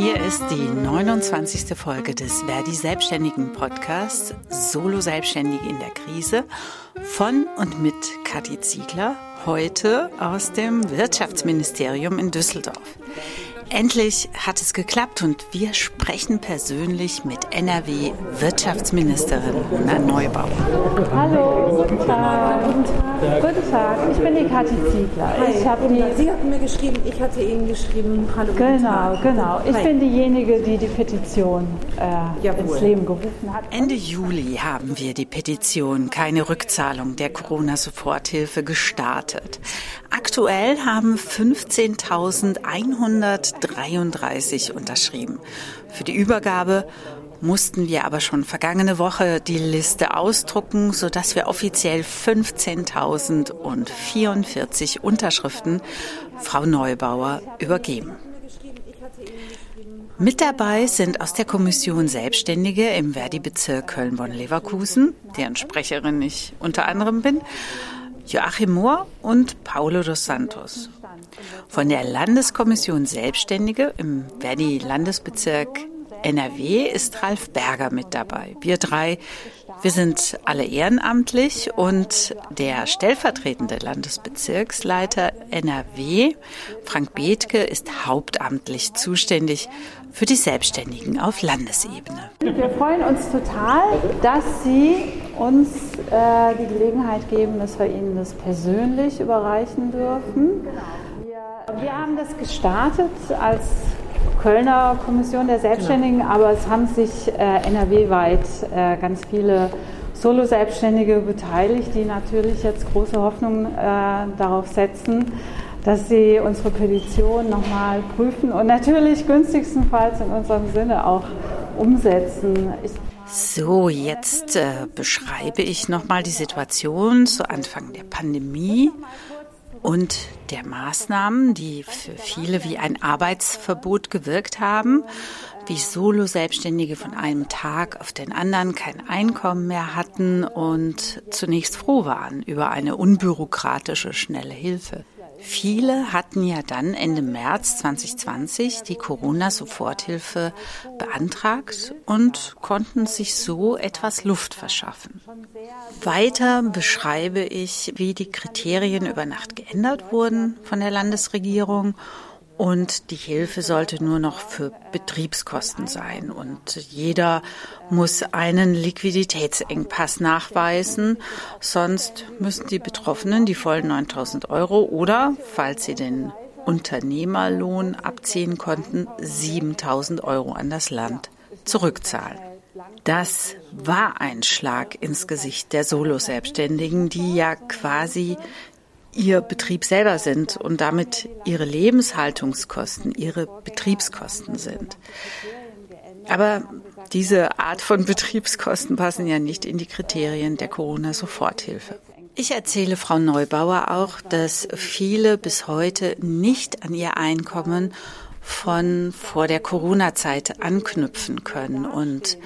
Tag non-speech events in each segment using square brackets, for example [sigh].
Hier ist die 29. Folge des Verdi Selbstständigen Podcasts Solo Selbstständige in der Krise von und mit Kathi Ziegler, heute aus dem Wirtschaftsministerium in Düsseldorf. Endlich hat es geklappt und wir sprechen persönlich mit NRW-Wirtschaftsministerin Mona Neubauer. Hallo, guten Tag. Guten Tag. Guten Tag. Ich bin die Kathi Ziegler. Ich habe die. Sie hatten mir geschrieben, ich hatte Ihnen geschrieben. Hallo. Genau, genau. Ich Hi. bin diejenige, die die Petition äh, ins Leben gerufen hat. Ende Juli haben wir die Petition Keine Rückzahlung der Corona-Soforthilfe gestartet. Aktuell haben 15.133 unterschrieben. Für die Übergabe mussten wir aber schon vergangene Woche die Liste ausdrucken, sodass wir offiziell 15.044 Unterschriften Frau Neubauer übergeben. Mit dabei sind aus der Kommission Selbstständige im Verdi-Bezirk Köln-Bonn-Leverkusen, deren Sprecherin ich unter anderem bin, Joachim Mohr und Paulo dos Santos. Von der Landeskommission Selbstständige im Verdi-Landesbezirk NRW ist Ralf Berger mit dabei. Wir drei, wir sind alle ehrenamtlich und der stellvertretende Landesbezirksleiter NRW, Frank Bethke, ist hauptamtlich zuständig für die Selbstständigen auf Landesebene. Wir freuen uns total, dass Sie uns äh, die Gelegenheit geben, dass wir Ihnen das persönlich überreichen dürfen. Wir, wir haben das gestartet als Kölner Kommission der Selbstständigen, genau. aber es haben sich äh, NRW-weit äh, ganz viele Solo-Selbstständige beteiligt, die natürlich jetzt große Hoffnung äh, darauf setzen, dass sie unsere Petition nochmal prüfen und natürlich günstigstenfalls in unserem Sinne auch umsetzen. Ich so, jetzt äh, beschreibe ich nochmal die Situation zu Anfang der Pandemie und der Maßnahmen, die für viele wie ein Arbeitsverbot gewirkt haben, wie Solo-Selbstständige von einem Tag auf den anderen kein Einkommen mehr hatten und zunächst froh waren über eine unbürokratische, schnelle Hilfe. Viele hatten ja dann Ende März 2020 die Corona-Soforthilfe beantragt und konnten sich so etwas Luft verschaffen. Weiter beschreibe ich, wie die Kriterien über Nacht geändert wurden von der Landesregierung und die Hilfe sollte nur noch für Betriebskosten sein. Und jeder muss einen Liquiditätsengpass nachweisen. Sonst müssen die Betroffenen die vollen 9000 Euro oder, falls sie den Unternehmerlohn abziehen konnten, 7000 Euro an das Land zurückzahlen. Das war ein Schlag ins Gesicht der Solo-Selbstständigen, die ja quasi ihr Betrieb selber sind und damit ihre Lebenshaltungskosten, ihre Betriebskosten sind. Aber diese Art von [laughs] Betriebskosten passen ja nicht in die Kriterien der Corona-Soforthilfe. Ich erzähle Frau Neubauer auch, dass viele bis heute nicht an ihr Einkommen von vor der Corona-Zeit anknüpfen können und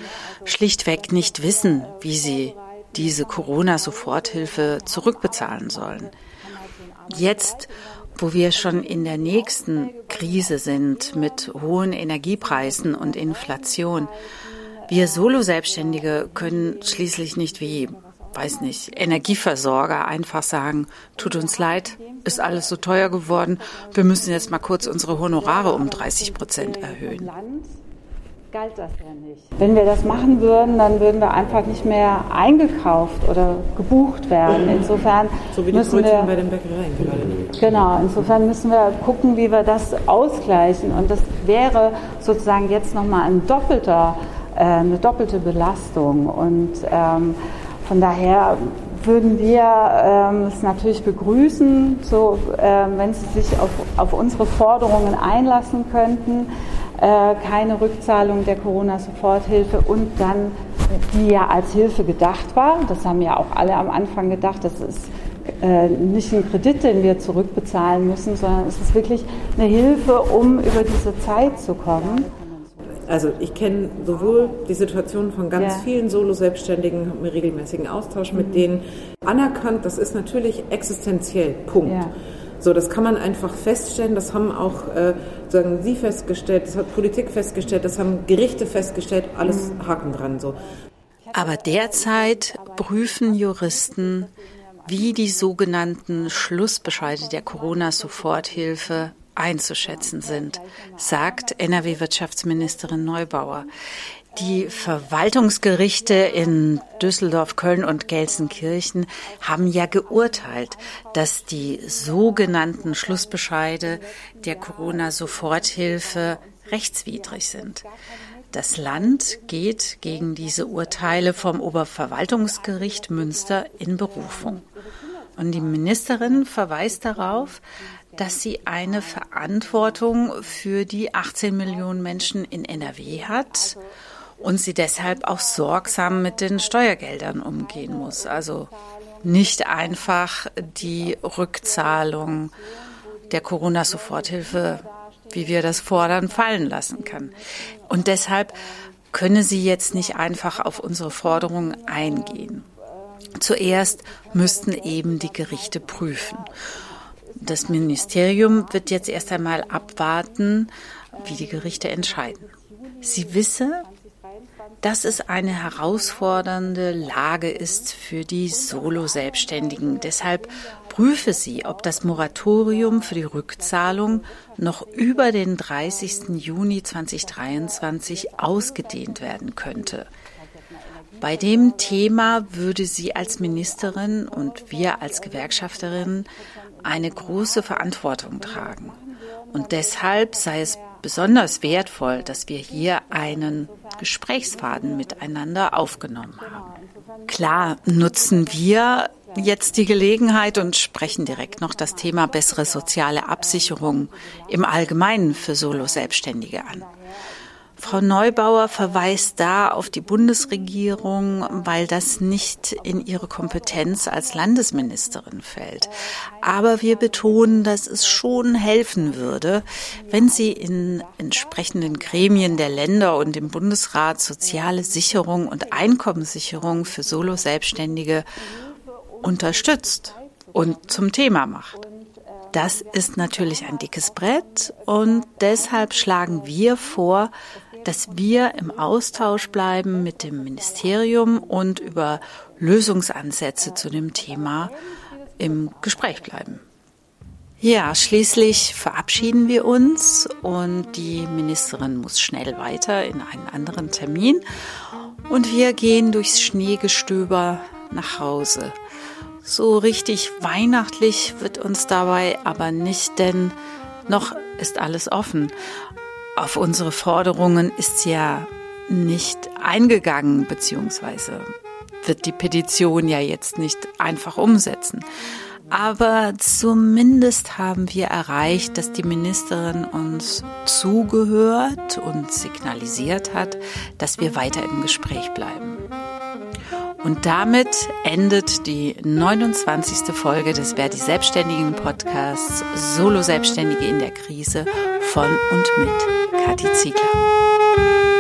schlichtweg nicht wissen, wie sie diese Corona-Soforthilfe zurückbezahlen sollen. Jetzt, wo wir schon in der nächsten Krise sind mit hohen Energiepreisen und Inflation, wir Solo-Selbstständige können schließlich nicht wie, weiß nicht, Energieversorger einfach sagen, tut uns leid, ist alles so teuer geworden, wir müssen jetzt mal kurz unsere Honorare um 30 Prozent erhöhen galt das ja nicht. Wenn wir das machen würden, dann würden wir einfach nicht mehr eingekauft oder gebucht werden. Insofern so wie die müssen wir, bei den Bäckereien gerade. Genau, insofern müssen wir gucken, wie wir das ausgleichen. Und das wäre sozusagen jetzt nochmal ein doppelter, äh, eine doppelte Belastung. Und ähm, von daher würden wir ähm, es natürlich begrüßen, so, äh, wenn Sie sich auf, auf unsere Forderungen einlassen könnten. Äh, keine Rückzahlung der Corona-Soforthilfe und dann, die ja als Hilfe gedacht war, das haben ja auch alle am Anfang gedacht, das ist äh, nicht ein Kredit, den wir zurückbezahlen müssen, sondern es ist wirklich eine Hilfe, um über diese Zeit zu kommen. Also ich kenne sowohl die Situation von ganz ja. vielen Solo-Selbstständigen, habe mir regelmäßigen Austausch mhm. mit denen anerkannt, das ist natürlich existenziell, Punkt. Ja. So, das kann man einfach feststellen. Das haben auch äh, sagen Sie festgestellt, das hat Politik festgestellt, das haben Gerichte festgestellt. Alles. Haken dran. So. Aber derzeit prüfen Juristen, wie die sogenannten Schlussbescheide der Corona-Soforthilfe einzuschätzen sind, sagt NRW-Wirtschaftsministerin Neubauer. Die Verwaltungsgerichte in Düsseldorf, Köln und Gelsenkirchen haben ja geurteilt, dass die sogenannten Schlussbescheide der Corona-Soforthilfe rechtswidrig sind. Das Land geht gegen diese Urteile vom Oberverwaltungsgericht Münster in Berufung. Und die Ministerin verweist darauf, dass sie eine Verantwortung für die 18 Millionen Menschen in NRW hat und sie deshalb auch sorgsam mit den Steuergeldern umgehen muss. Also nicht einfach die Rückzahlung der Corona-Soforthilfe, wie wir das fordern, fallen lassen kann. Und deshalb könne sie jetzt nicht einfach auf unsere Forderungen eingehen. Zuerst müssten eben die Gerichte prüfen. Das Ministerium wird jetzt erst einmal abwarten, wie die Gerichte entscheiden. Sie wisse, dass es eine herausfordernde Lage ist für die Solo-Selbstständigen. Deshalb prüfe sie, ob das Moratorium für die Rückzahlung noch über den 30. Juni 2023 ausgedehnt werden könnte. Bei dem Thema würde sie als Ministerin und wir als Gewerkschafterin eine große Verantwortung tragen. Und deshalb sei es besonders wertvoll, dass wir hier einen Gesprächsfaden miteinander aufgenommen haben. Klar nutzen wir jetzt die Gelegenheit und sprechen direkt noch das Thema bessere soziale Absicherung im Allgemeinen für Solo-Selbstständige an. Frau Neubauer verweist da auf die Bundesregierung, weil das nicht in ihre Kompetenz als Landesministerin fällt. Aber wir betonen, dass es schon helfen würde, wenn sie in entsprechenden Gremien der Länder und im Bundesrat soziale Sicherung und Einkommenssicherung für Solo-Selbstständige unterstützt und zum Thema macht. Das ist natürlich ein dickes Brett und deshalb schlagen wir vor, dass wir im Austausch bleiben mit dem Ministerium und über Lösungsansätze zu dem Thema im Gespräch bleiben. Ja, schließlich verabschieden wir uns und die Ministerin muss schnell weiter in einen anderen Termin und wir gehen durchs Schneegestöber nach Hause. So richtig weihnachtlich wird uns dabei aber nicht, denn noch ist alles offen auf unsere Forderungen ist ja nicht eingegangen, beziehungsweise wird die Petition ja jetzt nicht einfach umsetzen. Aber zumindest haben wir erreicht, dass die Ministerin uns zugehört und signalisiert hat, dass wir weiter im Gespräch bleiben. Und damit endet die 29. Folge des Wer die Selbstständigen Podcasts Solo Selbstständige in der Krise von und mit Kathi Ziegler.